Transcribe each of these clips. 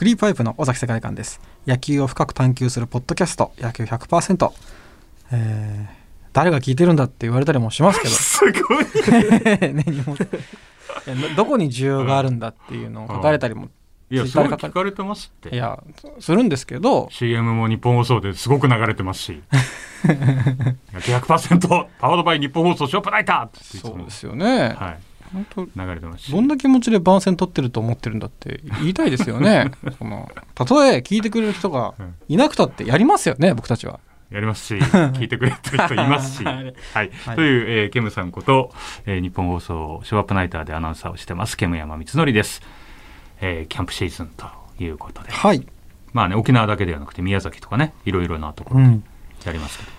クリーパイプの尾崎世界観です。野球を深く探求するポッドキャスト。野球100%、えー、誰が聞いてるんだって言われたりもしますけど。すごい。ねどこに需要があるんだっていうのを書かれたりも、いやすごい聞かれてますって。いやするんですけど。CM も日本放送ですごく流れてますし。野球100%パワードバイ日本放送ショップライターそうですよね、はい流れてますし。どんな気持ちで番宣取ってると思ってるんだって言いたいですよね。そのたとえ聞いてくれる人がいなくたってやりますよね僕たちは。やりますし 聞いてくれてる人いますし、はい。はい。という、えーケムさんこと、えー日本放送ショーアップナイターでアナウンサーをしてますケム山光則です、えーキャンプシーズンということで。はい、まあね沖縄だけではなくて宮崎とかねいろいろなところうん、やりますけど、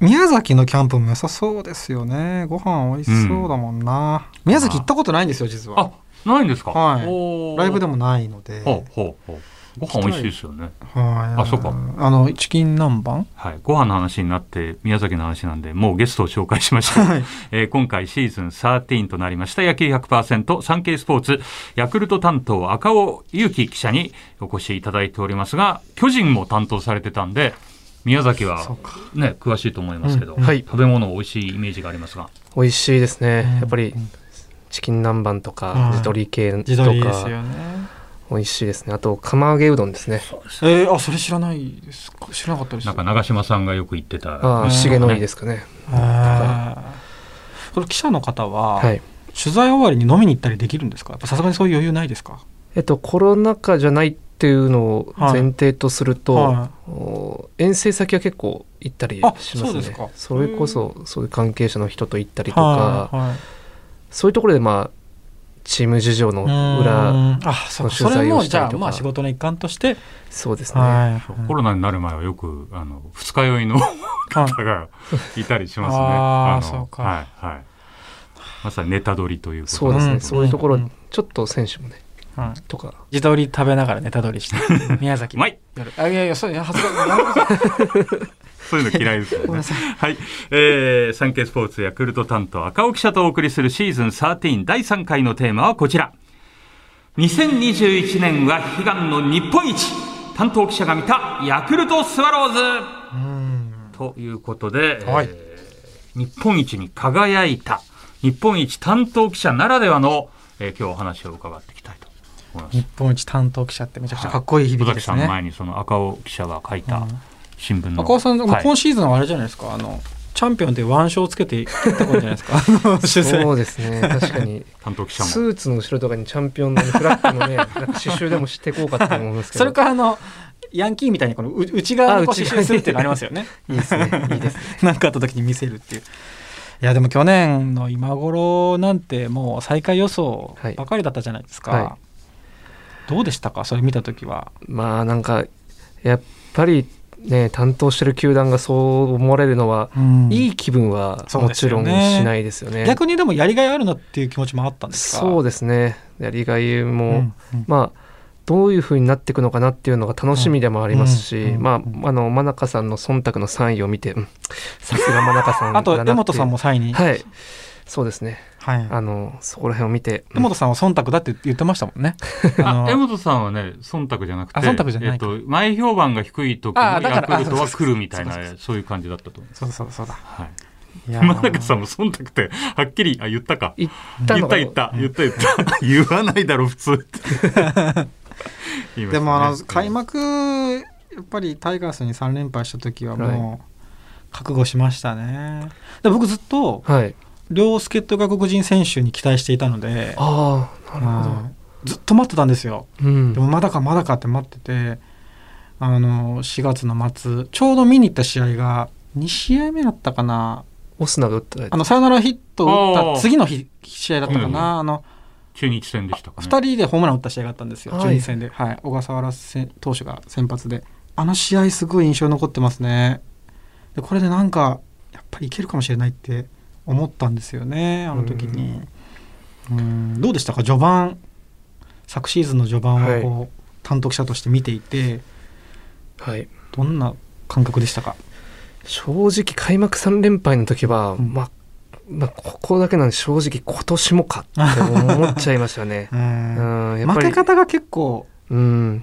宮崎のキャンプも良さそうですよね。ご飯美味しそうだもんな、宮崎行ったことないんですよ実は。あないんですか、はい。ライブでもないので。ほうほうほう。ご飯美味しいですよね。はい。あそうか。あのチキン南蛮？はい、ご飯の話になって宮崎の話なんでもうゲストを紹介しました、はい。えー今回シーズン13となりました。野球100%サンケイスポーツヤクルト担当赤尾祐希記者にお越しいただいておりますが巨人も担当されてたんで宮崎はね詳しいと思いますけど、うん。はい。食べ物美味しいイメージがありますが美味しいですね、うん。やっぱりチキン南蛮とはいか地鶏系と自撮りですかよね。美味しいですね。あと釜揚げうどんですね。えー、あそれ知らないですか？知らなかったです。なんか長嶋さんがよく言ってたあ重のいですかね。あー。これ記者の方は、はい。取材終わりに飲みに行ったりできるんですか？さすがにそういう余裕ないですか？えっとコロナ禍じゃないっていうのを前提とすると、はお遠征先は結構行ったりしあますね。そうですか。それこそそういう関係者の人と行ったりいとか、はいはいそういうところでまあチーム事情の裏ん。あそうか。そ取材をしたりとか。じゃあまあ仕事の一環として、そうですね、はいコロナになる前はよくあの二日酔いの 方がいたりしますね。のあーそうか。はいはい。まさにネタ撮りというそうですね、うん。そういうところ、うんちょっと選手もねはい。とか。自撮り食べながらネタ撮りして。宮崎うまい。夜。あいやいやそういや恥ずかしい。そういうの嫌いですよね。ごめんな。さい。はい、えー、サンケイスポーツヤクルト担当赤尾記者とお送りするシーズン13第3回のテーマはこちら。2021年は悲願の日本一。担当記者が見たヤクルトスワローズ。うん。ということで、はい。えー日本一に輝いた日本一担当記者ならではの、えー今日お話を伺っていきたいと思います日。本一担当記者ってめちゃくちゃかっこいい響きですね、さんの前にその赤尾記者が書いたうん。新聞の、赤尾さん、はい。今シーズンはあれじゃないですか？あのチャンピオンで腕章つけていったことじゃないですか？そうですね。確かに。担当記者も。スーツの後ろとかにチャンピオンのフラッグのね なんか刺繍でもしていこうかって思うんですけど。それからあのヤンキーみたいにこのう内側にこう刺繍するっていうのありますよね。いいですね。いいですね。なんかあった時に見せるっていう。いやでも去年の今頃なんてもう最下位予想ばかりだったじゃないですか、はい。はどうでしたか？それ見た時は。まあなんかやっぱりね担当してる球団がそう思われるのは、いい気分はもちろんしないですよね。逆にでもやりがいあるなっていう気持ちもあったんですか？そうですね。やりがいも、うんうん。まあどういうふうになっていくのかなっていうのが楽しみでもありますし、うんうんまああの真中さんの忖度の3位を見てうんさすが真中さんだなあと江本さんも3位に、はい。そうですねはい。あのそこら辺を見て、江本さんは忖度だって言ってましたもんね。あのあ江本さんはね忖度じゃなくてあ忖度じゃないえっと、前評判が低い時のあだからヤクルトは来るみたいなあそう。そうそうそういう感じだったと思います。そうそうそうだ。はい。いや真中さんも忖度ってはっきりあ言ったか。言った言った言った。言った言った。言わないだろ普通って。言いましたねでもあの開幕やっぱりタイガースに3連敗した時はもう覚悟しましたね。で僕ずっとはい両助っ人外国人選手に期待していたので、ああなるほど、はい。ずっと待ってたんですよ。うん。でもまだかまだかって待っててあの4月の末ちょうど見に行った試合が2試合目だったかな。オスナが打ったやつ。あのサヨナラヒットを打った次の日試合だったかうん。な、あの中日戦でしたかね。2人でホームラン打った試合があったんですよ、はい中日戦で、はい、小笠原せ投手が先発で。あの試合すごい印象に残ってますね。でこれでなんかやっぱりいけるかもしれないって思ったんですよねあの時に。うん。どうでしたか？序盤。昨シーズンの序盤をこう、担当記者として見ていて。はい。どんな感覚でしたか？正直開幕3連敗の時は、うん。まあまあここだけなんで正直今年もかって思っちゃいましたね。う うん負け方が結構。うん。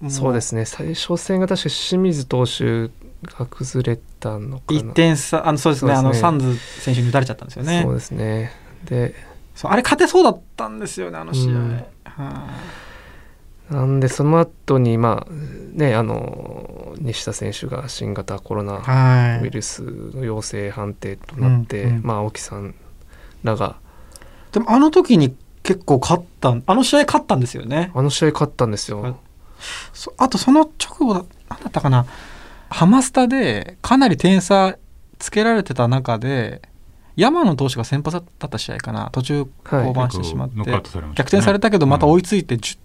もそうですね。最初戦が確か清水投手が崩れたのかな1点差あのそうですねねあのサンズ選手に打たれちゃったんですよねそうですねであれ勝てそうだったんですよねあの試合、うんはなんでその後にまあねあの西田選手が新型コロナウイルスの陽性判定となって、うんうんまあ青木さんらがでもあの時に結構勝ったあの試合勝ったんですよねあの試合勝ったんですよ。そあとその直後だ何だったかなハマスタでかなり点差つけられてた中で山野投手が先発だった試合かな。途中はい。降板してしまって、ノックアウトされましたね。逆転されたけどまた追いついて 10,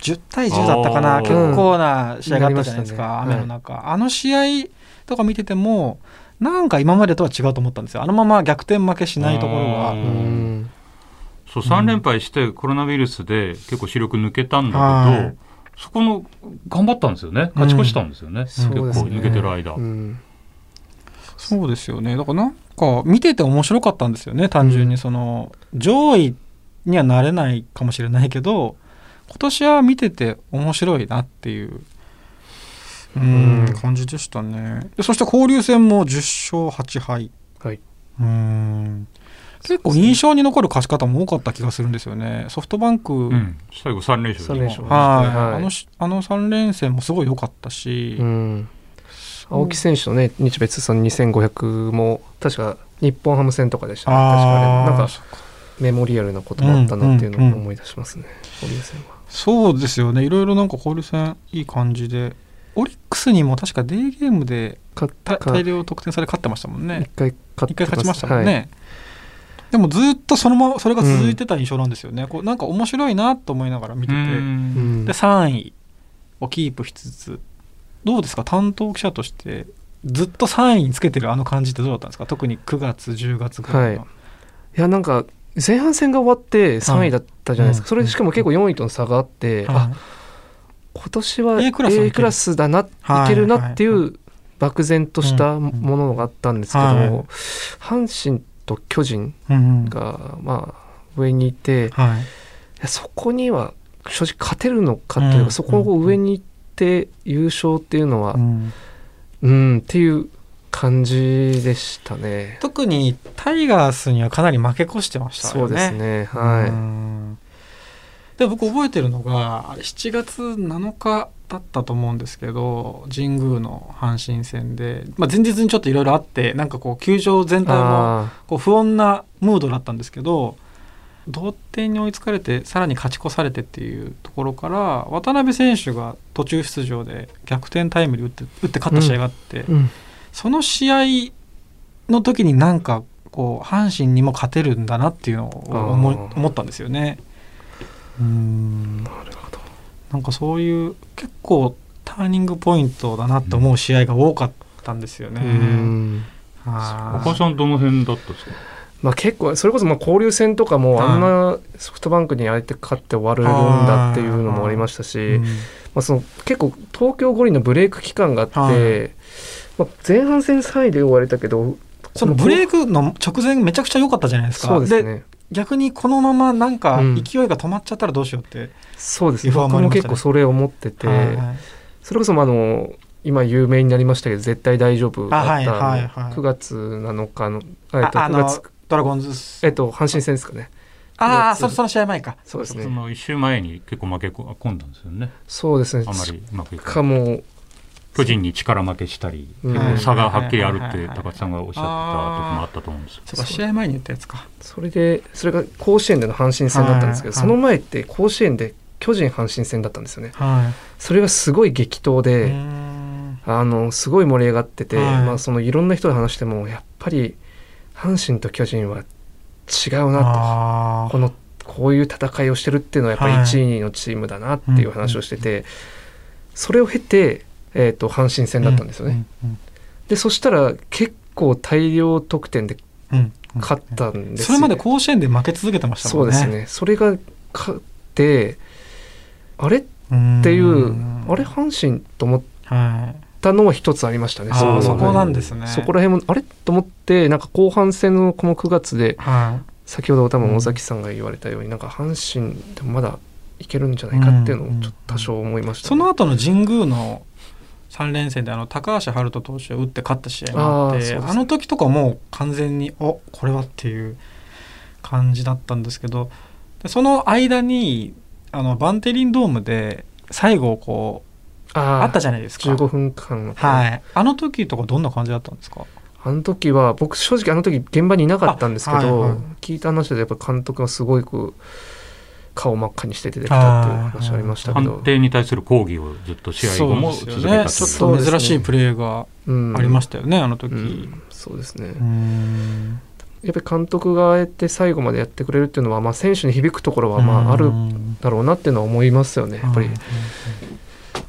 10対10だったかな。あー。結構な試合があったじゃないですか、うん。ね雨の中、あの試合とか見ててもなんか今までとは違うと思ったんですよ。あのまま逆転負けしないところがあーうん。そう3連敗してコロナウイルスで結構視力抜けたんだけど、はいそこの頑張ったんですよね。勝ち越したんですよね、結構そうですね。抜けてる間、うん。そうですよね。だからなんか見てて面白かったんですよね。単純にその、上位にはなれないかもしれないけど今年は見てて面白いなっていううんうん。感じでしたね。でそして交流戦も10勝8敗。はい。うん結構印象に残る勝ち方も多かった気がするんですよね。ソフトバンク、うん。最後3連勝三連勝はい、はい。あのしあの3連戦もすごい良かったし、うん。青木選手のね日米通算2500も確か日本ハム戦とかでしたね。確かあれあーなんかメモリアルなこともあったなっていうのを思い出しますね、交流戦は。そうですよね。いろいろなんか交流戦いい感じで。オリックスにも確かデーゲームで勝ったか。た大量得点され勝ってましたもんね。一回勝一回勝ちましたもんね、はいでもずっとそのままそれが続いてた印象なんですよね、こうなんか面白いなと思いながら見てて、うん。うん。で3位をキープしつつどうですか？担当記者としてずっと3位につけてるあの感じってどうだったんですか？特に9月10月ぐらいの、はい。いやなんか前半戦が終わって3位だったじゃないですか、うん。それでしかも結構4位との差があって、はい。あ今年は A クラス A クラスだな、はいいけるなっていはう漠然としたものがあったんですけど、はい。阪神と巨人がまあ上にいていはいやそこには正直勝てるのかというか、うんそこを上に行って優勝っていうのは、うんうん、っていう感じでしたね。特にタイガースにはかなり負け越してましたよね。そうですね。はい。い。で僕覚えてるのがあれ7月7日だったと思うんですけど神宮の阪神戦で、まあ、前日にちょっといろいろあってなんかこう球場全体もあこう不穏なムードだったんですけど同点に追いつかれてさらに勝ち越されてっていうところから渡辺選手が途中出場で逆転タイムリー打って打って勝った試合があって、ーうん。その試合の時になんかこう阪神にも勝てるんだなっていうのを思ったんですよね。うんなる。なんかそういう結構ターニングポイントだなと思う試合が多かったんですよね。うん。はい岡さんどの辺だったんですか？まあ結構それこそまあ交流戦とかもあんなソフトバンクに相手勝って終わるんだっていうのもありましたし、うんまあその結構東京五輪のブレイク期間があって、はいまあ前半戦3位で終われたけど、そのブレイクの直前めちゃくちゃ良かったじゃないですか。そうですね。逆にこのままなんかうん勢いが止まっちゃったらどうしようって。そうですね。僕も結構それ思ってて、はいはいそれこそまああの今有名になりましたけど絶対大丈夫だったあはいはいはい9月7日のえっと9ああの月ドラゴンズスえっと阪神戦ですかね。ああ9月そその試合前か。そうですねその一週前に結構負け込んだんですよねそうですね。あまりうまくいしかも巨人に力負けしたり、差がはっきりあるって高津さんがおっしゃってた時もあったと思うんですよ。そうか試合前に言ったやつか。それでそれが甲子園での阪神戦だったんですけど、はい。その前って甲子園で巨人阪神戦だったんですよね。はそれがすごい激闘い。で、あのすごい盛り上がってて、はい。まあそのいろんな人と話してもやっぱり阪神と巨人は違うなあとこのこういう戦いをしてるっていうのはやっぱりはい。1位のチームだなっていう話をしてて、それを経て、えー、と阪神戦だったんですよね。。でそしたら結構大量得点でうんうんうん勝ったんですよそれまで甲子園で負け続けてましたもんね。そうですねそれが勝ってあれ？っうん。ていうあれ？阪神と思っはい。たのは一つありましたねあそそこなんですね。そこら辺もあれ？と思ってなんか後半戦のこの9月では先ほど多分尾崎さんが言われたように、なんか阪神でもまだいけるんじゃないかっていうのをちょっと多少思いました、ね、その後の神宮の3連戦であの高橋遥人投手を打って勝った試合があってあ,、の時とかもう完全におこれはっていう感じだったんですけどその間にあのバンテリンドームで最後こうあったじゃないですか。15分間はい。あの時とかどんな感じだったんですか？あの時は僕正直あの時現場にいなかったんですけど、はいはい、聞いた話でやっぱ監督がすごいこう顔真っ赤にして出てきたっていう話ありましたけど。判定に対する抗議をずっと試合後も続けた、ね、ちょっと珍しいプレーがありましたよね、うん、あの時、うん、そうですね。やっぱり監督があえて最後までやってくれるっていうのは、まあ、選手に響くところはまああるだろうなっていうのは思いますよねやっぱり、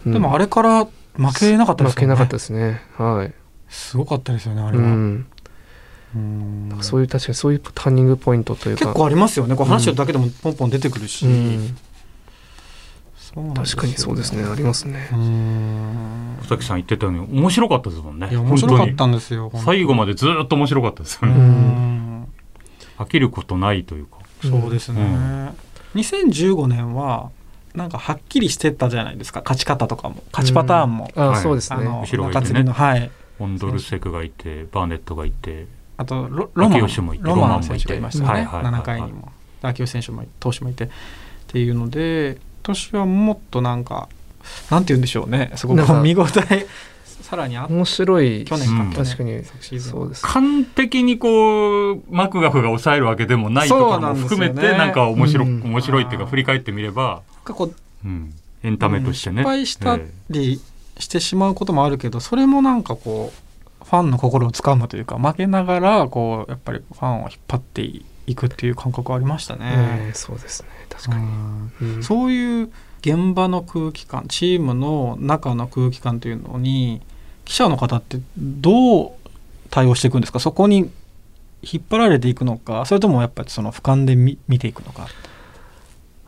でもあれから負けなかったですね。負けなかったですね。はい。すごかったですよねあれは、うんそういう確かにそういうターニングポイントというか。結構ありますよね。こう話だけでもポンポン出てくるし、うん。確かにそうですね。ありますね。二木さん言ってたように面白かったですもんね。面白かったんですよ最後までずっと面白かったですよね。飽きることないというか。そうですね、うん、2015年はなんかはっきりしてたじゃないですか。勝ち方とかも。勝ちパターンも、あそうですね。後ろがいてね、はい、オンドルセクがいてバーネットがいてあとロロマン。もいて。ロマン選手がいましたね、はいはい、7回にも。秋吉選手も投手もいて。っていうので年はもっとなんかなんて言うんでしょうね。すごく見応えさらに面白い。去年か、うん、確かに。そうです。完璧にこうマクガフが抑えるわけでもないところも含めてなんか面白,、面白いっていうか振り返ってみれば過去、うん、エンタメとしてね、失敗したりしてしまうこともあるけどそれもなんかこうファンの心をつかむというか負けながらこうやっぱりファンを引っ張っていくっていう感覚ありましたね。えー、そうですね。確かに、うん、そういう現場の空気感チームの中の空気感というのに記者の方ってどう対応していくんですか？そこに引っ張られていくのか？それともやっぱりその俯瞰で見見ていくのか？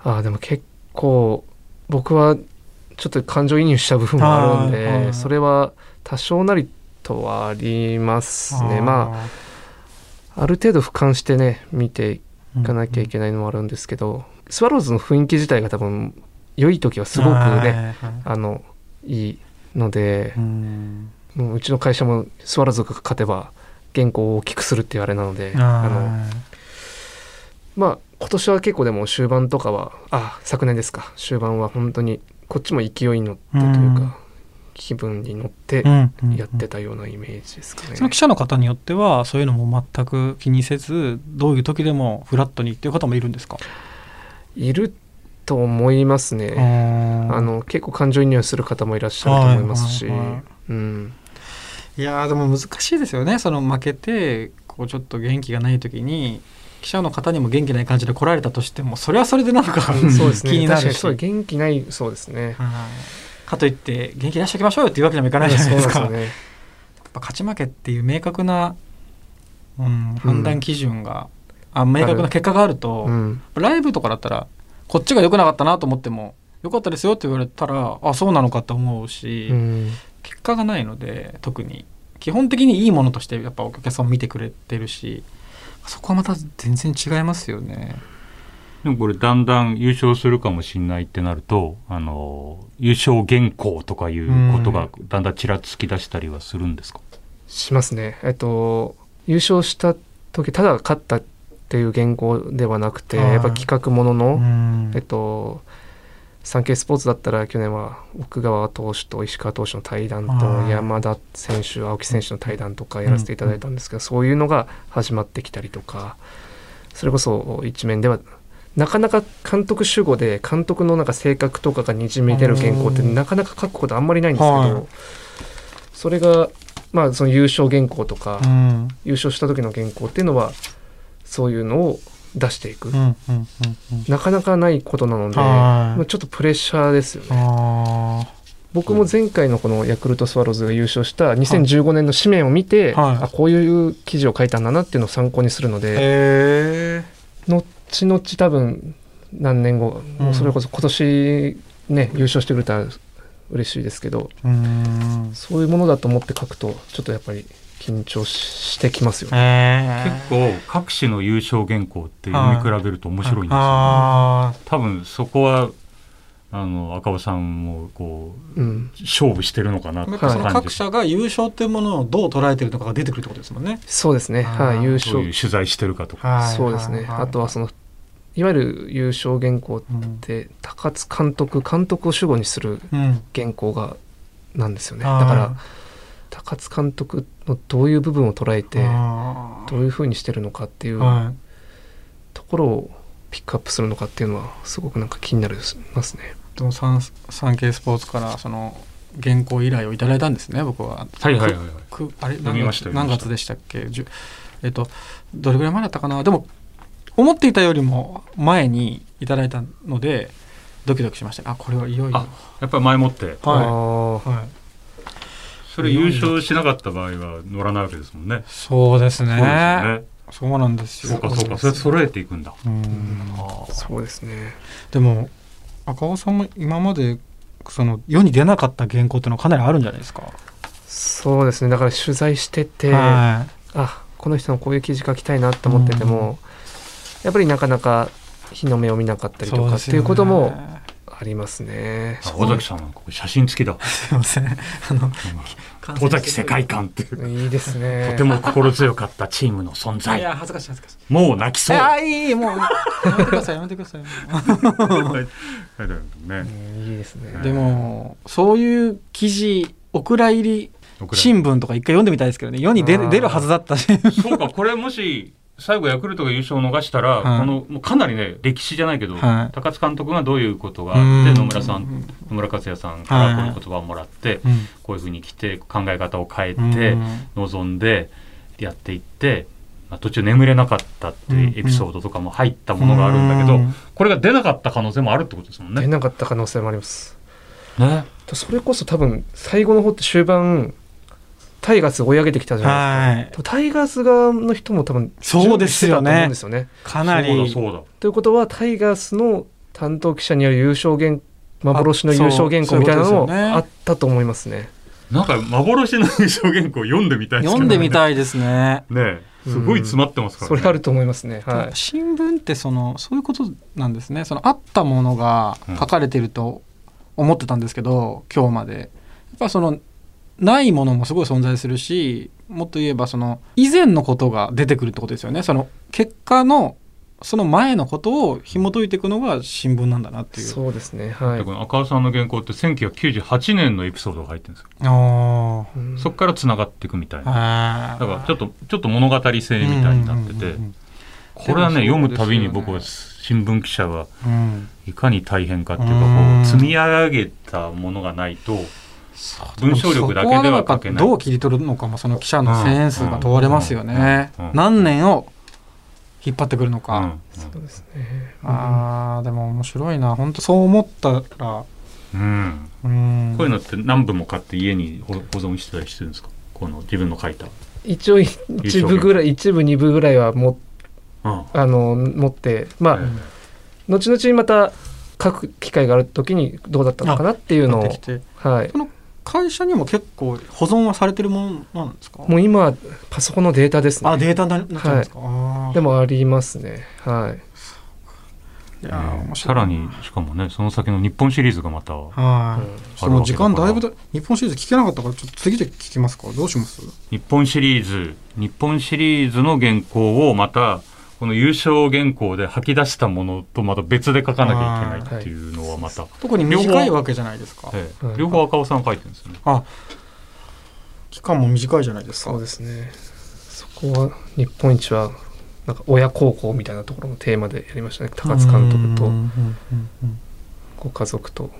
あでも結構僕はちょっと感情移入した部分もあるんでそれは多少なりとはありますね。まあある程度俯瞰してね見ていかなきゃいけないのもあるんですけど、うん。うん、スワローズの雰囲気自体が多分良い時はすごくねあのいいので、うん、もううちの会社もスワローズが勝てば原稿を大きくするっていうあれなのであのまあ今年は結構でも終盤とかはあ昨年ですか。終盤は本当にこっちも勢いに乗ってというか、気分に乗ってやってたようなイメージですかね、その記者の方によってはそういうのも全く気にせずどういう時でもフラットにっていう方もいるんですか？いると思いますね。あの結構感情移入する方もいらっしゃると思いますし、うん、いやでも難しいですよね。その負けてこうちょっと元気がない時に記者の方にも元気ない感じで来られたとしてもそれはそれでなんかそうです、ね、気になるし。元気ないそうですね、かといって元気出しておきましょうよっていうわけにもいかないじゃないですか。すね、やっぱ勝ち負けっていう明確な、うん、判断基準が、うん、あ明確な結果があると、うん、ライブとかだったらこっちが良くなかったなと思っても良かったですよって言われたらあそうなのかって思うし、うん、結果がないので特に。基本的にいいものとしてやっぱお客さんも見てくれてるしそこはまた全然違いますよね。でもこれだんだん優勝するかもしれないってなるとあの優勝原稿とかいうことがだんだんちらつき出したりはするんですか、しますね。えっと優勝した時ただ勝ったっていう原稿ではなくてやっぱ企画もののえっとサンケイスポーツだったら去年は奥川投手と石川投手の対談と山田選手青木選手の対談とかやらせていただいたんですけど、そういうのが始まってきたりとかそれこそ一面ではなかなか監督主語で監督のなんか性格とかがにじみ出る原稿ってなかなか書くことあんまりないんですけど、それがまあその優勝原稿とか、優勝した時の原稿っていうのはそういうのを出していく、なかなかないことなので、まあ、ちょっとプレッシャーですよね。僕も前回のこのヤクルトスワローズが優勝した2015年の紙面を見て、はい、あこういう記事を書いたんだなっていうのを参考にするので後々多分何年後、もうそれこそ今年ね優勝してくれたら嬉しいですけどそういうものだと思って書くとちょっとやっぱり緊張してきますよね、結構各紙の優勝原稿って読み比べると面白いんですよ、ね、多分そこはあの赤尾さんもこう、うん、勝負してるのかなってやっぱその各社が優勝っていうものをどう捉えてるのかが出てくるってことですもんね。そうですね、はい、優どういう取材してるかとか。そうですね、あとはそのいわゆる優勝原稿っうん。て高津監督監督を主語にするうん原稿がなんですよね。だから高津監督のどういう部分を捉えてあどういうふうにしてるのかっていうところをピックアップするのかっていうのはすごくなんか気になりますね。でもサンサンケイスポーツからその原稿依頼をいただいたんですね僕は。はいはいはいはい。くあれ読みました何月でしたっけ？じゅえっとどれぐらい前だったかな？でも思っていたよりも前にいただいたのでドキドキしましたあこれはいよいよ。あやっぱり前もって、あはー。い、はい、それ優勝しなかった場合は乗らないわけですもんね。そうですね。そうですよね。そうなんですよ。そうかそうか。それ揃えていくんだ。うん。そうですね。でも赤尾さんも今までその世に出なかった原稿っていうのはかなりあるんじゃないですか、そうですね。だから取材してて、はあこの人のこういう記事書きたいなと思ってても、やっぱりなかなか日の目を見なかったい、りとかっていうこともありますね。あ尾崎さんはここ写真付きだ。すいませんあの尾崎世界観っていう。いいですね。とても心強かったチームの存い在。や恥ずかしい恥ずかしいもう泣きそう。あいいいいもうやめてくださいやめてくださいは いはいねうんいいですね。でもそういう記事お蔵入り新聞とか一回読んでみたいですけどね世に出るはずだったしそうか、これもし、最後ヤクルトが優勝を逃したら、はい。この、もうかなりね、歴史じゃないけど、はい。高津監督がどういうことがあって、うん野村さん、野村克也さんからこの言葉をもらって、うん。こういうふうに来て、考え方を変えうて、ん。望んで、やっていって、まあ、途中眠れなかったっていうエピソードとかも入ったものがあるんだけど、うん。これが出なかった可能性もあるってことですもんね。出なかった可能性もあります。ね。それこそ多分最後の方って終盤タイガース追い上げてきたじゃないですか。はいタイガース側の人も多分そうですよね準備してたと思うんですよね。かなりそうだそうだ。ということはタイガースの担当記者による優勝原幻の優勝原稿みたいなのもあったと思いますね。なんか幻の優勝原稿読んでみたいですけど読んでみい。たいですねねすごい詰まってますからね。それあると思いますね。はい。新聞ってそのそういうことなんですねそのあったものが書かれてると思ってたんですけど、今日までやっぱそのないものもすごい存在するしもっと言えばその以前のことが出てくるってことですよねその結果のその前のことを紐解いていくのが新聞なんだなっていうそうですね。はいで。この赤尾さんの原稿って1998年のエピソードが入ってるんですよ。あうんそこから繋がっていくみたいな。あだからちょっと、ちょっと物語性みたいになってて、これはね、ね読むたびに僕は新聞記者はうんいかに大変かっていうか、うんこう、積み上げたものがないと、文章力だけでは書けない。どう切り取るのかもその記者のセンスが問われますよね。何年を引っ張ってくるのか、うん。そうですね。あーでも面白いな。本当そう思ったら。うん。うん。こういうのって何部も買って家に保保存してたりしてるんですか？この自分の書いた。一応一部ぐらい一部二部ぐらいはもうん。あの持ってまあ、え後々にまた書く機会がある時にどうだったのかなっていうのを。はい。会社にも結構保存はされてるものなんですか？もう今パソコンのデータですね。あデータになっちゃうんですか、あー。でもありますね。はい。いやさらに、しかもね、その先の日本シリーズがまた、はい、うんその時間だいぶだ日本シリーズ聞けなかったからちょっと次で聞きますか？どうします？日本シリーズ、日本シリーズの原稿をまた、この優勝原稿で吐き出したものとまた別で書かなきゃいけないっていうのはまた、特に短いわけじゃないですかええはい両方赤尾さん書いてるんですよね。あ期間も短いじゃないですかそうですね。そこは日本一はなんか親孝行みたいなところのテーマでやりましたね。高津監督とご家族と。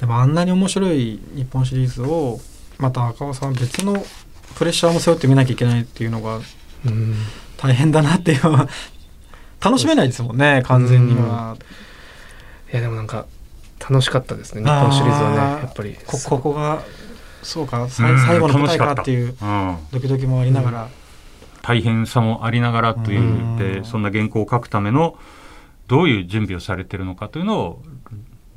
でもあんなに面白い日本シリーズをまた赤尾さんは別のプレッシャーも背負って見なきゃいけないっていうのがうん大変だなっていうのは楽しめないですもんね完全には、いやでもなんか楽しかったですね。日本シリーズはねやっぱり。こここがそうか最後の舞台かっていううんドキドキもありながら、大変さもありながらといううん。でそんな原稿を書くためのどういう準備をされてるのかというのを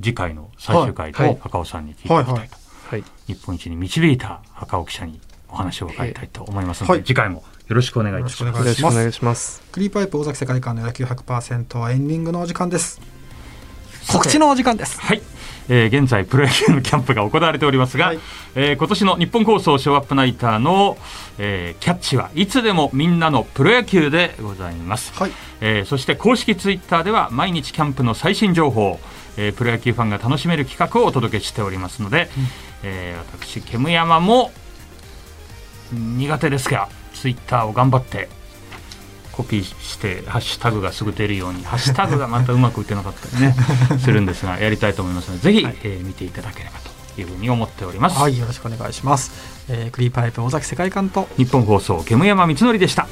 次回の最終回はい。で赤尾さんに聞いていきたいと。日本一に導いた赤尾記者にお話を伺いたいと思いますので、はい。次回もよろしくお願いいたします。よろしくお願いします。クリーパイプ尾崎世界観の野球100%はエンディングのお時間です。告知のお時間です。はい。えー、現在プロ野球のキャンプが行われておりますが、はい、えー、今年の日本放送ショーアップナイターの、えー、キャッチはいつでもみんなのプロ野球でございます、はい、えー、そして公式ツイッターでは毎日キャンプの最新情報、えー、プロ野球ファンが楽しめる企画をお届けしておりますので、うん、えー、私煙山も苦手ですがツイッターを頑張ってコピーしてハッシュタグがすぐ出るようにハッシュタグがまたうまく打てなかったりね するんですがやりたいと思いますのでぜひ、はい、えー、見ていただければというふうに思っております。はいよろしくお願いします、えー、クリーパイプ尾崎世界観と日本放送煙山光則でした